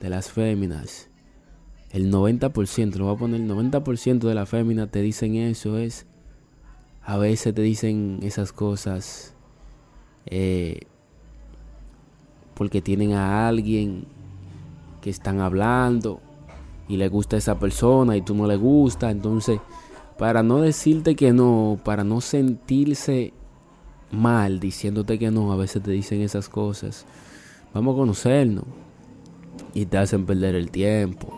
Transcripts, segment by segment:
de las féminas, el 90%, lo voy a poner, el 90% de las féminas te dicen eso, es, a veces te dicen esas cosas eh, porque tienen a alguien que están hablando y le gusta a esa persona y tú no le gusta, entonces para no decirte que no, para no sentirse mal diciéndote que no, a veces te dicen esas cosas. Vamos a conocernos y te hacen perder el tiempo.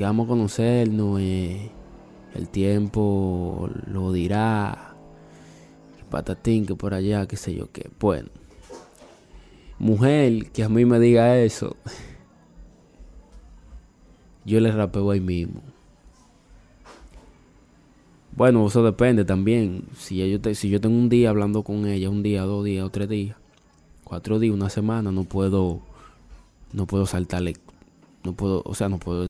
que vamos a conocernos, eh, el tiempo lo dirá, que patatín, que por allá, qué sé yo qué. Bueno, mujer que a mí me diga eso, yo le rapeo ahí mismo. Bueno, eso depende también. Si yo, si yo tengo un día hablando con ella, un día, dos días o tres días, cuatro días, una semana, no puedo, no puedo saltarle, no puedo, o sea, no puedo